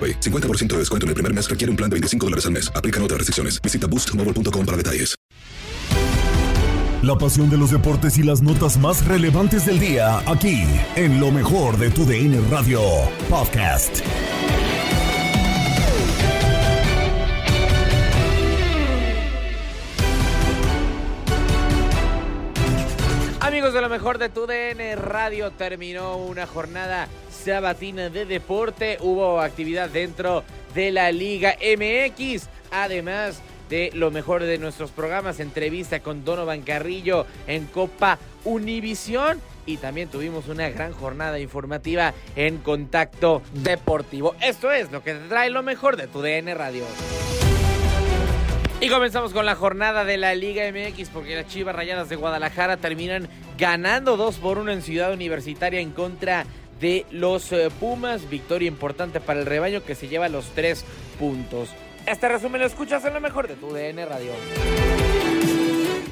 AroPay. 50% de descuento en el primer mes requiere un plan de 25 dólares al mes. Aplican otras restricciones. Visita boostmobile.com para detalles. La pasión de los deportes y las notas más relevantes del día, aquí, en lo mejor de tu DN Radio Podcast. Amigos de lo mejor de tu DN Radio, terminó una jornada sabatina de deporte. Hubo actividad dentro de la Liga MX. Además de lo mejor de nuestros programas, entrevista con Donovan Carrillo en Copa Univisión. Y también tuvimos una gran jornada informativa en Contacto Deportivo. Esto es lo que te trae lo mejor de tu DN Radio. Y comenzamos con la jornada de la Liga MX porque las Chivas Rayadas de Guadalajara terminan ganando 2 por 1 en Ciudad Universitaria en contra de los eh, Pumas. Victoria importante para el rebaño que se lleva los tres puntos. Este resumen lo escuchas en lo mejor de tu DN Radio.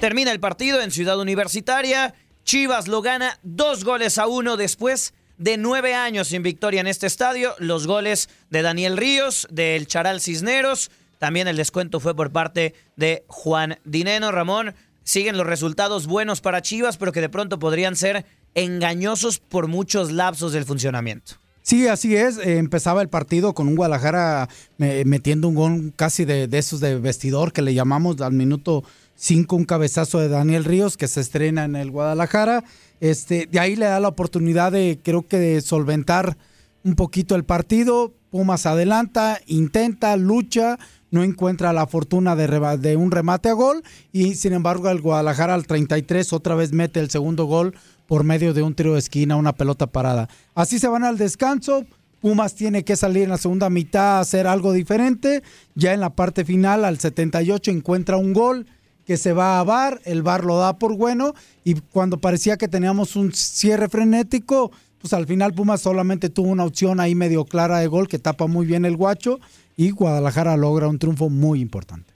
Termina el partido en Ciudad Universitaria. Chivas lo gana dos goles a uno después de nueve años sin victoria en este estadio. Los goles de Daniel Ríos, del Charal Cisneros. También el descuento fue por parte de Juan Dineno. Ramón, siguen los resultados buenos para Chivas, pero que de pronto podrían ser engañosos por muchos lapsos del funcionamiento. Sí, así es. Eh, empezaba el partido con un Guadalajara eh, metiendo un gol casi de, esos de vestidor que le llamamos al minuto 5, un cabezazo de Daniel Ríos que se estrena en el Guadalajara. Este, de ahí le da la oportunidad de, creo que, de solventar un poquito el partido. Pumas adelanta, intenta, lucha, no encuentra la fortuna de, de, un remate a gol y sin embargo el Guadalajara al 33 otra vez mete el segundo gol por medio de un tiro de esquina, una pelota parada. Así se van al descanso. Pumas tiene que salir en la segunda mitad a hacer algo diferente. Ya en la parte final, al 78, encuentra un gol que se va a VAR. El VAR lo da por bueno. Y cuando parecía que teníamos un cierre frenético, pues al final Pumas solamente tuvo una opción ahí medio clara de gol que tapa muy bien el guacho. Y Guadalajara logra un triunfo muy importante.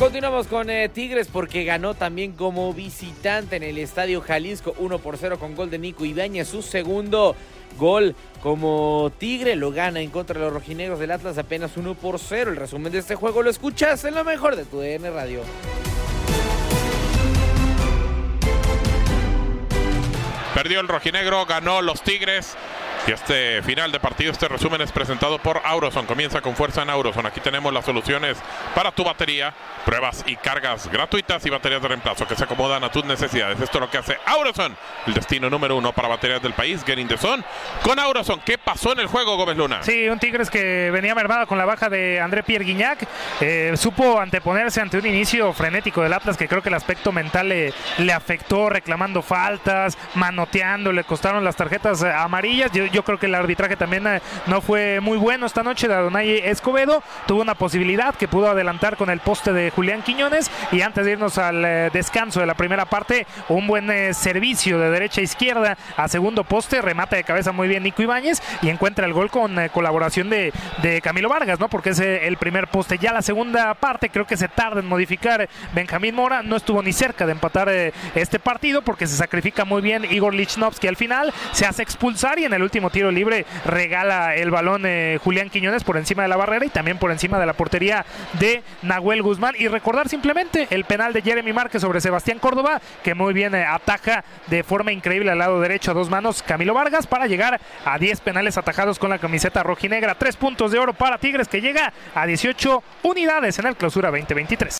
Continuamos con eh, Tigres porque ganó también como visitante en el Estadio Jalisco 1 por 0 con gol de Nico Ibañez. Su segundo gol como Tigre lo gana en contra de los rojinegros del Atlas apenas 1 por 0. El resumen de este juego lo escuchas en lo mejor de tu DN Radio. Perdió el rojinegro, ganó los Tigres. Y este final de partido, este resumen es presentado por Auroson. Comienza con fuerza en Auroson. Aquí tenemos las soluciones para tu batería, pruebas y cargas gratuitas y baterías de reemplazo que se acomodan a tus necesidades. Esto es lo que hace Auroson, el destino número uno para baterías del país. Getting the Sun. Con Auroson, ¿qué pasó en el juego, Gómez Luna? Sí, un Tigres que venía mermado con la baja de André Pierre Guignac. Eh, supo anteponerse ante un inicio frenético del Atlas que creo que el aspecto mental le, le afectó, reclamando faltas, manoteando, le costaron las tarjetas amarillas. Yo creo que el arbitraje también eh, no fue muy bueno esta noche de Adonai Escobedo. Tuvo una posibilidad que pudo adelantar con el poste de Julián Quiñones y antes de irnos al eh, descanso de la primera parte, un buen eh, servicio de derecha a izquierda a segundo poste, remata de cabeza muy bien Nico Ibáñez y encuentra el gol con colaboración de, de, Camilo Vargas, ¿no? Porque es el primer poste. Ya la segunda parte creo que se tarda en modificar Benjamín Mora, no estuvo ni cerca de empatar este partido porque se sacrifica muy bien Igor Lichnowsky al final, se hace expulsar y en el último tiro libre regala el balón eh, Julián Quiñones por encima de la barrera y también por encima de la portería de Nahuel Guzmán. Y recordar simplemente el penal de Jeremy Márquez sobre Sebastián Córdoba, que muy bien eh, ataja de forma increíble al lado derecho a dos manos Camilo Vargas para llegar a 10 penales atajados con la camiseta rojinegra. Tres puntos de oro para Tigres que llega a 18 unidades en el clausura 2023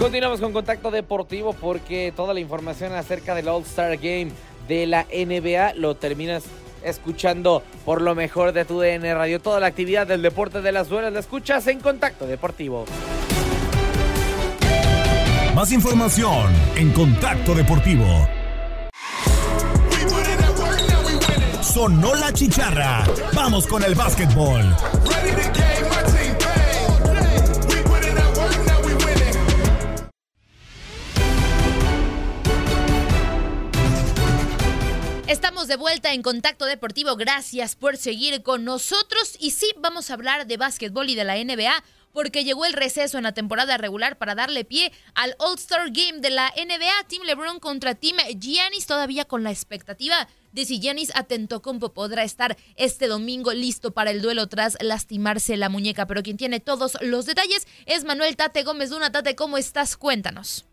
Continuamos con Contacto Deportivo porque toda la información acerca del All-Star Game de la NBA lo terminas escuchando por lo mejor de tu DN Radio. Toda la actividad del deporte de las buenas la escuchas en Contacto Deportivo. Más información en Contacto Deportivo. Sonó la chicharra. Vamos con el básquetbol. De vuelta en Contacto Deportivo. Gracias por seguir con nosotros. Y sí, vamos a hablar de básquetbol y de la NBA porque llegó el receso en la temporada regular para darle pie al All-Star Game de la NBA, Team LeBron contra Team Giannis, todavía con la expectativa de si Giannis Atentocompo podrá estar este domingo listo para el duelo tras lastimarse la muñeca. Pero quien tiene todos los detalles es Manuel Tate Gómez Duna. Tate, ¿cómo estás? Cuéntanos.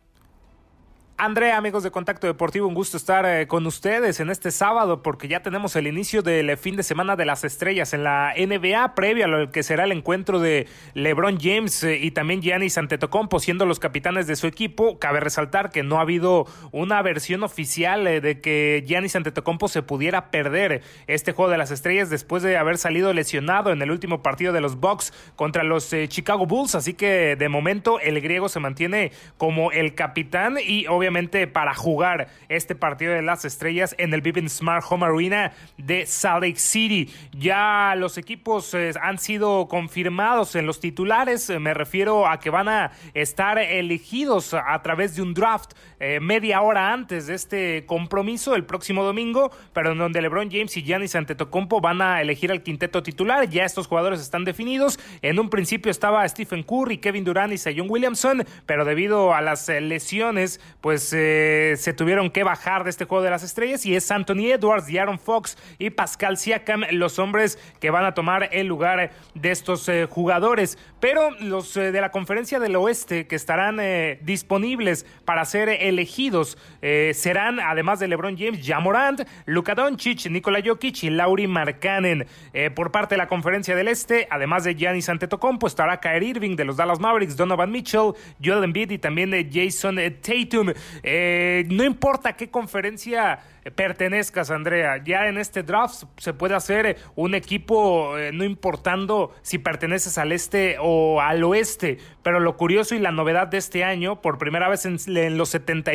Andrea, amigos de Contacto Deportivo, un gusto estar eh, con ustedes en este sábado porque ya tenemos el inicio del fin de semana de las estrellas en la NBA, previo a lo que será el encuentro de LeBron James eh, y también Giannis Antetokounmpo siendo los capitanes de su equipo. Cabe resaltar que no ha habido una versión oficial eh, de que Giannis Antetokounmpo se pudiera perder este juego de las estrellas después de haber salido lesionado en el último partido de los Bucks contra los Chicago Bulls, así que de momento el griego se mantiene como el capitán y obviamente para jugar este partido de las estrellas en el Vivint Smart Home Arena de Salt Lake City. Ya los equipos eh, han sido confirmados en los titulares, me refiero a que van a estar elegidos a través de un draft eh, media hora antes de este compromiso el próximo domingo, pero en donde LeBron James y Giannis Antetokounmpo van a elegir al quinteto titular. Ya estos jugadores están definidos. En un principio estaba Stephen Curry, Kevin Durant y Zion Williamson, pero debido a las eh, lesiones, pues eh, se tuvieron que bajar de este juego de las estrellas y es Anthony Edwards, Aaron Fox y Pascal Siakam los hombres que van a tomar el lugar de estos jugadores. Pero los de la conferencia del oeste que estarán disponibles para ser elegidos eh, serán, además de LeBron James, Jamorant, Luka Doncic, Nikola Jokic y Lauri Markkanen. Eh, por parte de la Conferencia del Este, además de Giannis Antetokounmpo, estará Kyrie Irving de los Dallas Mavericks, Donovan Mitchell, Joel Embiid y también de Jason Tatum. Eh, no importa qué conferencia pertenezcas, Andrea. Ya en este draft se puede hacer un equipo no importando si perteneces al este o al oeste. Pero lo curioso y la novedad de este año, por primera vez en, en los 70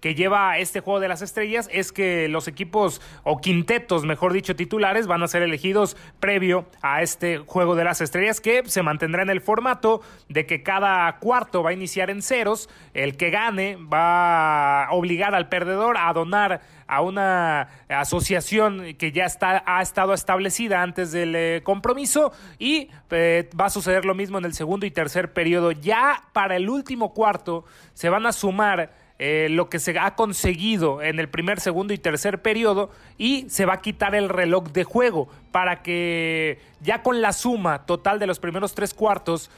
que lleva este juego de las estrellas es que los equipos o quintetos, mejor dicho, titulares van a ser elegidos previo a este juego de las estrellas que se mantendrá en el formato de que cada cuarto va a iniciar en ceros, el que gane va a obligar al perdedor a donar a una asociación que ya está, ha estado establecida antes del eh, compromiso y eh, va a suceder lo mismo en el segundo y tercer periodo. Ya para el último cuarto se van a sumar eh, lo que se ha conseguido en el primer, segundo y tercer periodo y se va a quitar el reloj de juego para que ya con la suma total de los primeros tres cuartos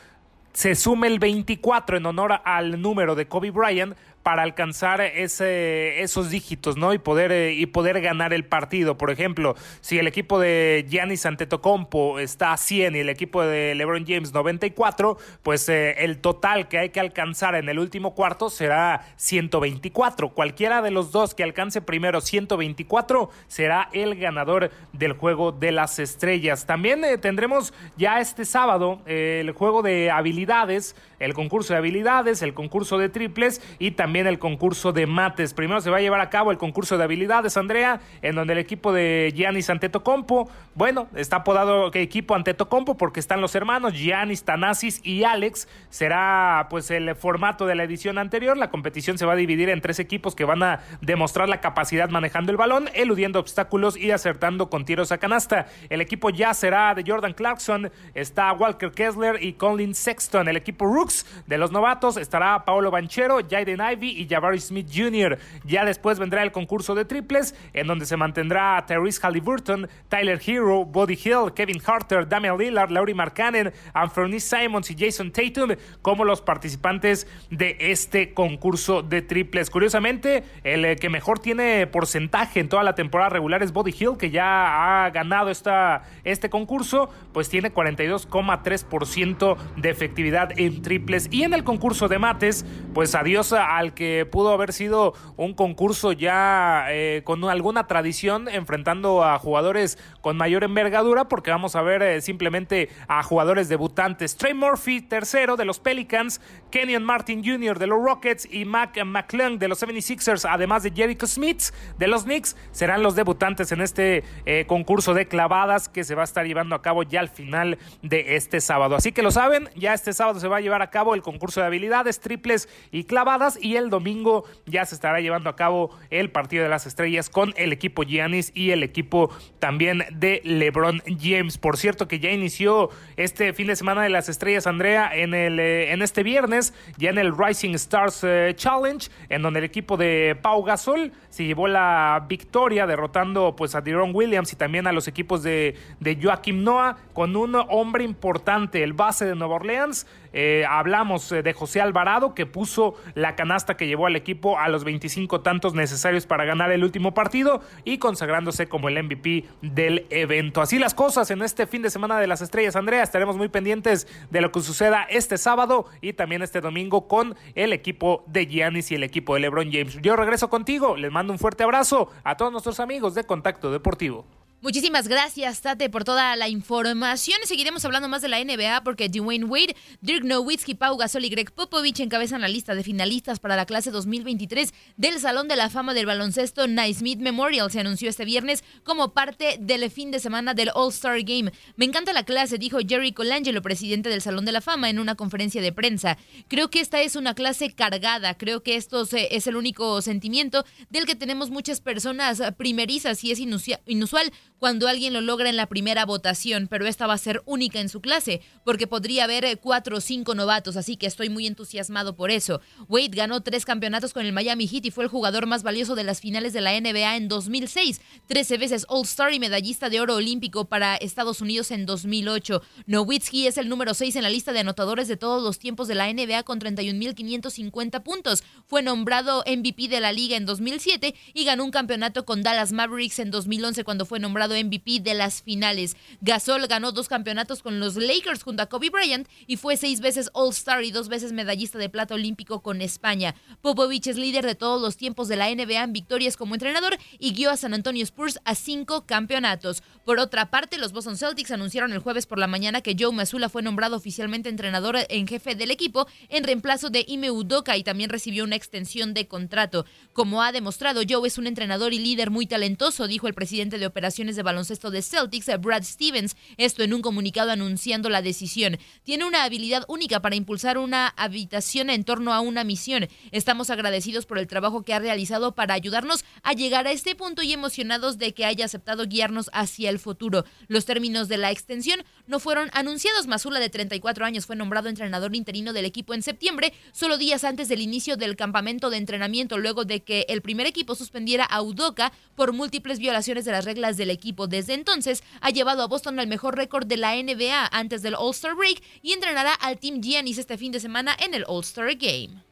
se sume el 24 en honor al número de Kobe Bryant para alcanzar ese, esos dígitos, ¿no? Y poder, eh, y poder ganar el partido. Por ejemplo, si el equipo de Giannis Antetokounmpo está a 100 y el equipo de LeBron James 94, pues eh, el total que hay que alcanzar en el último cuarto será 124. Cualquiera de los dos que alcance primero 124 será el ganador del juego de las estrellas. También eh, tendremos ya este sábado el juego de habilidades, el concurso de habilidades, el concurso de triples y también también el concurso de mates. Primero se va a llevar a cabo el concurso de habilidades, Andrea, en donde el equipo de Giannis Antetokounmpo, bueno, está apodado equipo Antetokounmpo porque están los hermanos Giannis, Tanasis y Alex. Será pues el formato de la edición anterior. La competición se va a dividir en tres equipos que van a demostrar la capacidad manejando el balón, eludiendo obstáculos y acertando con tiros a canasta. El equipo ya será de Jordan Clarkson, está Walker Kessler y Colin Sexton. El equipo Rooks de los novatos estará Paolo Banchero, Jaden Y Jabari Smith Jr. Ya después vendrá el concurso de triples, en donde se mantendrá Therese Halliburton, Tyler Hero, Buddy Hill, Kevin Harter, Damian Lillard, Laurie Markkanen, Anthony Simons y Jason Tatum como los participantes de este concurso de triples. Curiosamente, el eh, que mejor tiene porcentaje en toda la temporada regular es Buddy Hill, que ya ha ganado esta, este concurso, pues tiene 42,3% de efectividad en triples. Y en el concurso de mates, pues adiós al que pudo haber sido un concurso ya eh, con alguna tradición enfrentando a jugadores con mayor envergadura porque vamos a ver eh, simplemente a jugadores debutantes. Trey Murphy, tercero de los Pelicans, Kenyon Martin Jr. de los Rockets y Mac McClung de los 76ers, además de Jericho Smith de los Knicks, serán los debutantes en este eh, concurso de clavadas que se va a estar llevando a cabo ya al final de este sábado. Así que lo saben, ya este sábado se va a llevar a cabo el concurso de habilidades, triples y clavadas y el domingo ya se estará llevando a cabo el partido de las estrellas con el equipo Giannis y el equipo también de LeBron James. Por cierto que ya inició este fin de semana de las estrellas Andrea en el eh, en este viernes ya en el Rising Stars eh, Challenge en donde el equipo de Pau Gasol se llevó la victoria derrotando pues a Deron Williams y también a los equipos de, de Joaquim Noah con un hombre importante, el base de Nueva Orleans eh, hablamos de José Alvarado, que puso la canasta que llevó al equipo a los 25 tantos necesarios para ganar el último partido y consagrándose como el MVP del evento. Así las cosas en este fin de semana de las estrellas, Andrea. Estaremos muy pendientes de lo que suceda este sábado y también este domingo con el equipo de Giannis y el equipo de LeBron James. Yo regreso contigo, les mando un fuerte abrazo a todos nuestros amigos de Contacto Deportivo. Muchísimas gracias, Tate, por toda la información. Seguiremos hablando más de la NBA porque Dwayne Wade, Dirk Nowitzki, Pau Gasol y Greg Popovich encabezan la lista de finalistas para la clase 2023 del Salón de la Fama del Baloncesto Naismith Memorial. Se anunció este viernes como parte del fin de semana del All-Star Game. Me encanta la clase, dijo Jerry Colangelo, presidente del Salón de la Fama, en una conferencia de prensa. Creo que esta es una clase cargada. Creo que esto es el único sentimiento del que tenemos muchas personas primerizas y es inusual cuando alguien lo logra en la primera votación, pero esta va a ser única en su clase, porque podría haber eh, cuatro o cinco novatos, así que estoy muy entusiasmado por eso. Wade ganó tres campeonatos con el Miami Heat y fue el jugador más valioso de las finales de la NBA en 2006, trece veces All-Star y medallista de oro olímpico para Estados Unidos en 2008. Nowitzki es el número seis en la lista de anotadores de todos los tiempos de la NBA con 31.550 puntos. Fue nombrado MVP de la liga en 2007 y ganó un campeonato con Dallas Mavericks en 2011 cuando fue nombrado MVP de las finales. Gasol ganó dos campeonatos con los Lakers junto a Kobe Bryant y fue seis veces All-Star y dos veces medallista de plata olímpico con España. Popovich es líder de todos los tiempos de la NBA en victorias como entrenador y guió a San Antonio Spurs a cinco campeonatos. Por otra parte, los Boston Celtics anunciaron el jueves por la mañana que Joe Mazzulla fue nombrado oficialmente entrenador en jefe del equipo en reemplazo de Ime Udoka y también recibió una extensión de contrato. Como ha demostrado, Joe es un entrenador y líder muy talentoso, dijo el presidente de operaciones de baloncesto de Celtics, Brad Stevens, esto en un comunicado anunciando la decisión. Tiene una habilidad única para impulsar una habitación en torno a una misión. Estamos agradecidos por el trabajo que ha realizado para ayudarnos a llegar a este punto y emocionados de que haya aceptado guiarnos hacia el futuro. Los términos de la extensión no fueron anunciados. Masula, de 34 años, fue nombrado entrenador interino del equipo en septiembre, solo días antes del inicio del campamento de entrenamiento, luego de que el primer equipo suspendiera a Udoka por múltiples violaciones de las reglas del equipo desde entonces ha llevado a Boston al mejor récord de la NBA antes del All-Star Break y entrenará al Team Giannis este fin de semana en el All-Star Game.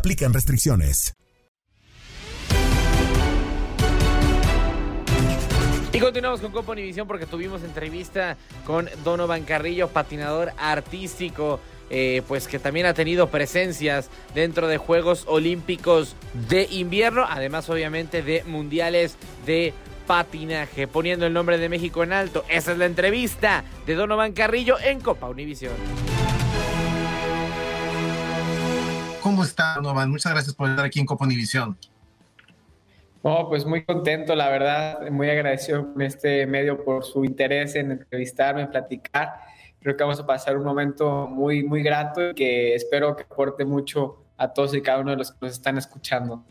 aplican restricciones. Y continuamos con Copa Univisión porque tuvimos entrevista con Donovan Carrillo, patinador artístico, eh, pues que también ha tenido presencias dentro de Juegos Olímpicos de invierno, además obviamente de mundiales de patinaje, poniendo el nombre de México en alto. Esa es la entrevista de Donovan Carrillo en Copa Univisión. ¿Cómo está, Donovan? Muchas gracias por estar aquí en Copa Univisión. No, pues muy contento, la verdad, muy agradecido con este medio por su interés en entrevistarme, en platicar. Creo que vamos a pasar un momento muy, muy grato y que espero que aporte mucho a todos y cada uno de los que nos están escuchando.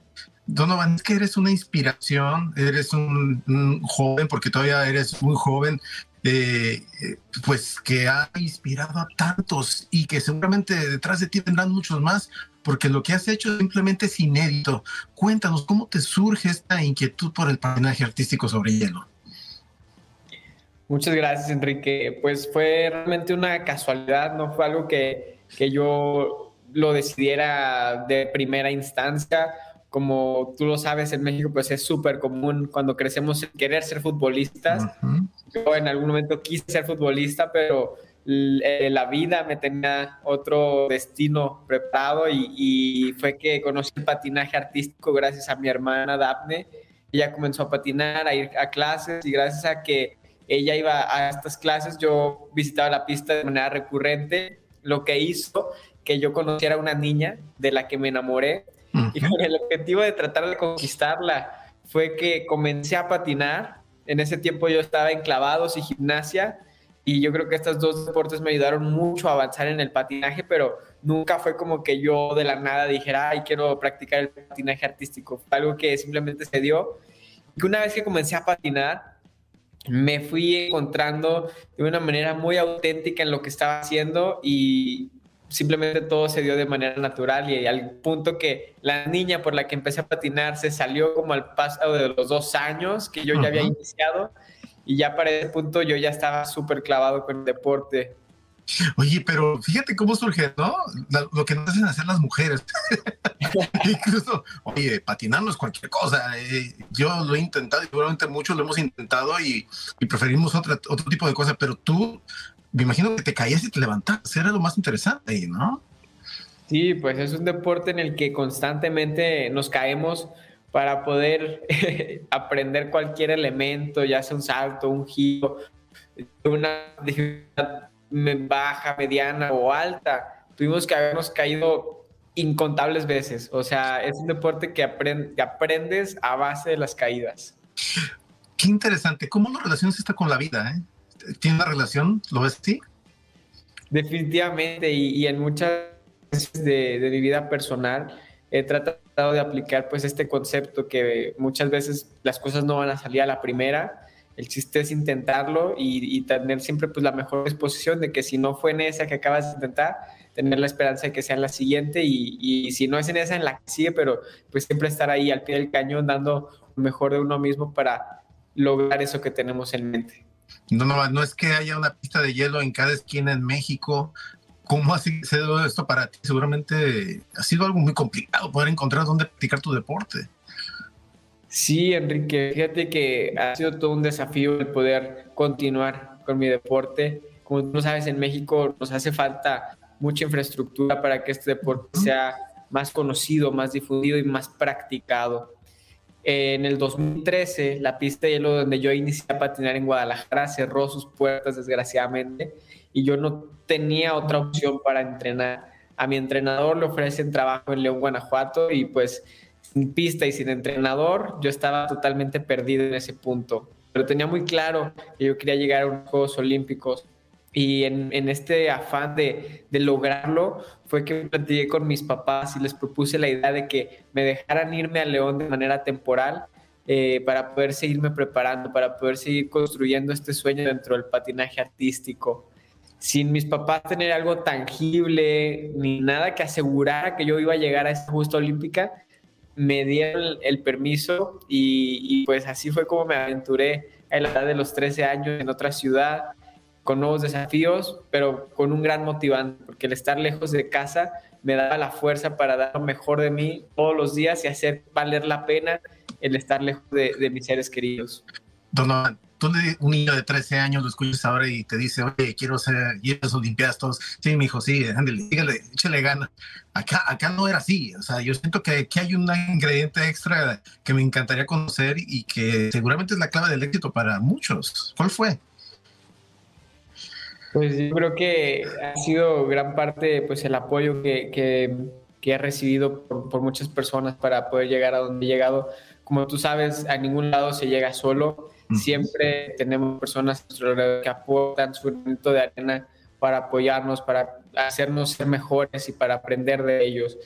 Donovan, es que eres una inspiración, eres un, joven, porque todavía eres muy joven, eh, pues que ha inspirado a tantos y que seguramente detrás de ti vendrán muchos más, porque lo que has hecho simplemente es inédito. Cuéntanos, ¿cómo te surge esta inquietud por el patinaje artístico sobre hielo? Muchas gracias, Enrique. Pues fue realmente una casualidad, no fue algo que, que yo lo decidiera de primera instancia como tú lo sabes, en México pues es súper común cuando crecemos querer ser futbolistas. Yo en algún momento quise ser futbolista, pero la vida me tenía otro destino preparado y, y, fue que conocí el patinaje artístico gracias a mi hermana Daphne. Ella comenzó a patinar, a ir a clases y gracias a que ella iba a estas clases yo visitaba la pista de manera recurrente, lo que hizo que yo conociera a una niña de la que me enamoré y con el objetivo de tratar de conquistarla fue que comencé a patinar. En ese tiempo yo estaba en clavados y gimnasia y yo creo que estos dos deportes me ayudaron mucho a avanzar en el patinaje, pero nunca fue como que yo de la nada dijera, ay, quiero practicar el patinaje artístico. Fue algo que simplemente se dio. Y una vez que comencé a patinar, me fui encontrando de una manera muy auténtica en lo que estaba haciendo y simplemente todo se dio de manera natural y al punto que la niña por la que empecé a patinar se salió como al paso de los dos años que yo ya había iniciado y ya para ese punto yo ya estaba súper clavado con el deporte. Oye, pero fíjate cómo surge, ¿no? Lo que nos hacen hacer las mujeres. Incluso, oye, patinar no es cualquier cosa. Eh, yo lo he intentado y seguramente muchos lo hemos intentado y, y preferimos otra, otro tipo de cosas, pero tú me imagino que te caías y te levantabas, era lo más interesante ahí, ¿no? Sí, pues es un deporte en el que constantemente nos caemos para poder aprender cualquier elemento, ya sea un salto, un giro, una dificultad baja, mediana o alta. Tuvimos que habernos caído incontables veces. O sea, es un deporte que, que aprendes a base de las caídas. Qué interesante. ¿Cómo lo relacionas con la vida? Eh? tiene una relación, ¿lo ves así? Definitivamente, y, en muchas veces de, mi vida personal he tratado de aplicar pues este concepto que muchas veces las cosas no van a salir a la primera, el chiste es intentarlo y, tener siempre pues la mejor disposición de que si no fue en esa que acabas de intentar, tener la esperanza de que sea en la siguiente y, y, si no es en esa, en la que sigue, pero pues siempre estar ahí al pie del cañón dando lo mejor de uno mismo para lograr eso que tenemos en mente. No, no, no es que haya una pista de hielo en cada esquina en México. ¿Cómo ha sido esto para ti? Seguramente ha sido algo muy complicado poder encontrar dónde practicar tu deporte. Sí, Enrique, fíjate que ha sido todo un desafío el poder continuar con mi deporte. Como tú sabes, en México nos hace falta mucha infraestructura para que este deporte sea más conocido, más difundido y más practicado en el 2013, la pista de hielo donde yo inicié a patinar en Guadalajara cerró sus puertas, desgraciadamente, y yo no tenía otra opción para entrenar. A mi entrenador le ofrecen trabajo en León, Guanajuato, y pues sin pista y sin entrenador, yo estaba totalmente perdido en ese punto. Pero tenía muy claro que yo quería llegar a unos Juegos Olímpicos. Y en, este afán de, lograrlo fue que platiqué con mis papás y les propuse la idea de que me dejaran irme a León de manera temporal eh, para poder seguirme preparando, para poder seguir construyendo este sueño dentro del patinaje artístico. Sin mis papás tener algo tangible ni nada que asegurara que yo iba a llegar a esta justa olímpica, me dieron el, permiso y, y, pues así fue como me aventuré a la edad de los 13 años en otra ciudad con nuevos desafíos, pero con un gran motivante, porque el estar lejos de casa me daba la fuerza para dar lo mejor de mí todos los días y hacer valer la pena el estar lejos de, mis seres queridos. Donovan, tú un niño de 13 años lo escuchas ahora y te dice, oye, quiero ser, a las Olimpiadas todos. Sí, mi hijo, sí, ándale, dígale, échale gana. Acá, acá no era así. O sea, yo siento que aquí hay un ingrediente extra que me encantaría conocer y que seguramente es la clave del éxito para muchos. ¿Cuál fue? Pues yo creo que ha sido gran parte pues el apoyo que, que, que he recibido por, por, muchas personas para poder llegar a donde he llegado. Como tú sabes, a ningún lado se llega solo. Siempre tenemos personas que aportan su granito de arena para apoyarnos, para hacernos ser mejores y para aprender de ellos.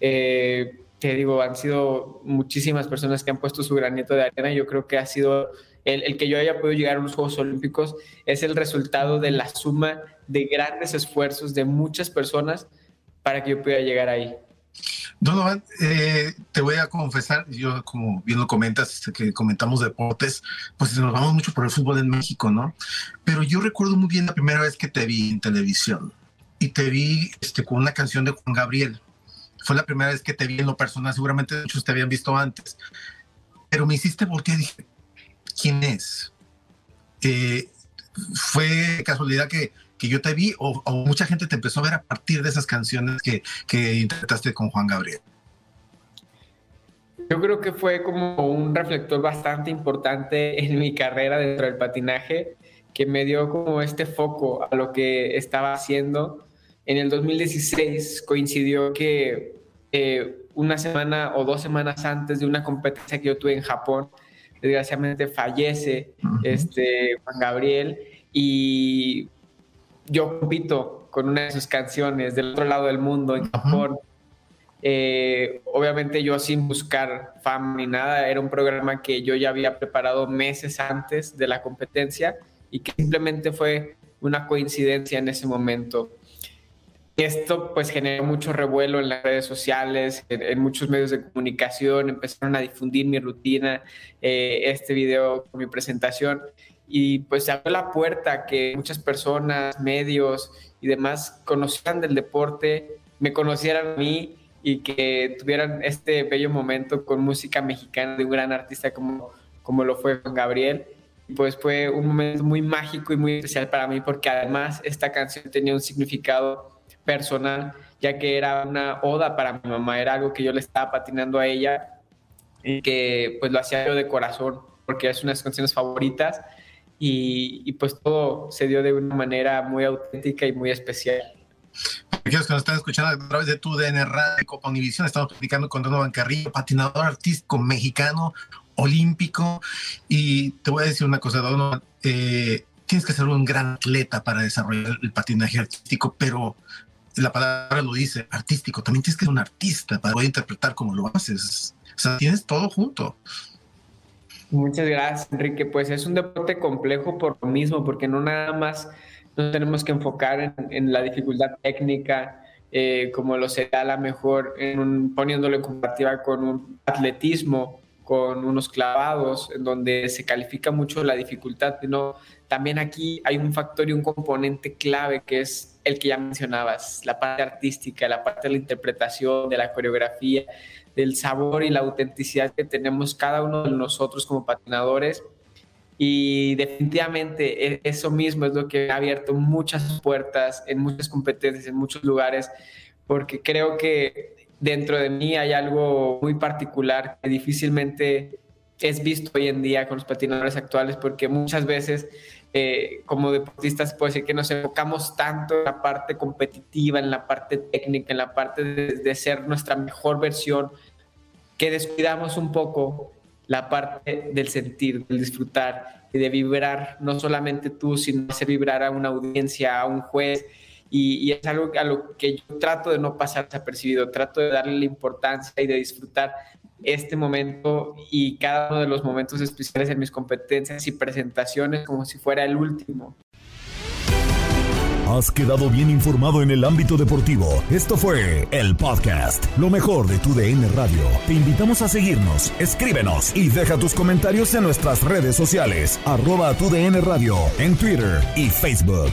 Eh, te digo, han sido muchísimas personas que han puesto su granito de arena. Yo creo que ha sido el, que yo haya podido llegar a unos Juegos Olímpicos es el resultado de la suma de grandes esfuerzos de muchas personas para que yo pueda llegar ahí. Donovan, eh, te voy a confesar, yo como bien lo comentas, que comentamos deportes, pues nos vamos mucho por el fútbol en México, ¿no? Pero yo recuerdo muy bien la primera vez que te vi en televisión y te vi este, con una canción de Juan Gabriel. Fue la primera vez que te vi en lo personal, seguramente muchos te habían visto antes, pero me hiciste voltear y dije, quién es. Eh, ¿Fue casualidad que, yo te vi o, mucha gente te empezó a ver a partir de esas canciones que, que interpretaste con Juan Gabriel? Yo creo que fue como un reflector bastante importante en mi carrera dentro del patinaje, que me dio como este foco a lo que estaba haciendo. En el 2016 coincidió que eh, una semana o dos semanas antes de una competencia que yo tuve en Japón, desgraciadamente fallece este, Juan Gabriel y yo compito con una de sus canciones del otro lado del mundo, en Japón. Eh, obviamente yo sin buscar fama ni nada, era un programa que yo ya había preparado meses antes de la competencia y que simplemente fue una coincidencia en ese momento. Esto pues generó mucho revuelo en las redes sociales, en, muchos medios de comunicación, empezaron a difundir mi rutina, eh, este video con mi presentación y pues se abrió la puerta que muchas personas, medios y demás conocieran del deporte, me conocieran a mí y que tuvieran este bello momento con música mexicana de un gran artista como, como lo fue Juan Gabriel. Pues fue un momento muy mágico y muy especial para mí porque además esta canción tenía un significado personal, ya que era una oda para mi mamá, era algo que yo le estaba patinando a ella y que pues lo hacía yo de corazón, porque es una de sus canciones favoritas y, pues todo se dio de una manera muy auténtica y muy especial. Aquellos que nos están escuchando a través de tu DN Radio Copa Univisión, estamos platicando con Donovan Carrillo, patinador artístico mexicano, olímpico. Y te voy a decir una cosa, Donovan, eh, tienes que ser un gran atleta para desarrollar el patinaje artístico, pero la palabra lo dice, artístico, también tienes que ser un artista para poder interpretar como lo haces. O sea, tienes todo junto. Muchas gracias, Enrique. Pues es un deporte complejo por lo mismo, porque no nada más nos tenemos que enfocar en, la dificultad técnica, eh, como lo será a mejor poniéndolo en comparativa con un atletismo, con unos clavados, en donde se califica mucho la dificultad, sino también aquí hay un factor y un componente clave que es el que ya mencionabas, la parte artística, la parte de la interpretación, de la coreografía, del sabor y la autenticidad que tenemos cada uno de nosotros como patinadores. Y definitivamente e, eso mismo es lo que ha abierto muchas puertas en muchas competencias, en muchos lugares, porque creo que dentro de mí hay algo muy particular que difícilmente es visto hoy en día con los patinadores actuales, porque muchas veces eh, como deportistas puede ser que nos enfocamos tanto en la parte competitiva, en la parte técnica, en la parte de, ser nuestra mejor versión, que descuidamos un poco la parte del sentir, del disfrutar y de vibrar, no solamente tú, sino hacer vibrar a una audiencia, a un juez. Y, es algo a lo que yo trato de no pasar desapercibido, trato de darle la importancia y de disfrutar este momento y cada uno de los momentos especiales en mis competencias y presentaciones como si fuera el último. Has quedado bien informado en el ámbito deportivo. Esto fue el podcast, lo mejor de tu DN Radio. Te invitamos a seguirnos, escríbenos y deja tus comentarios en nuestras redes sociales, arroba tu DN Radio, en Twitter y Facebook.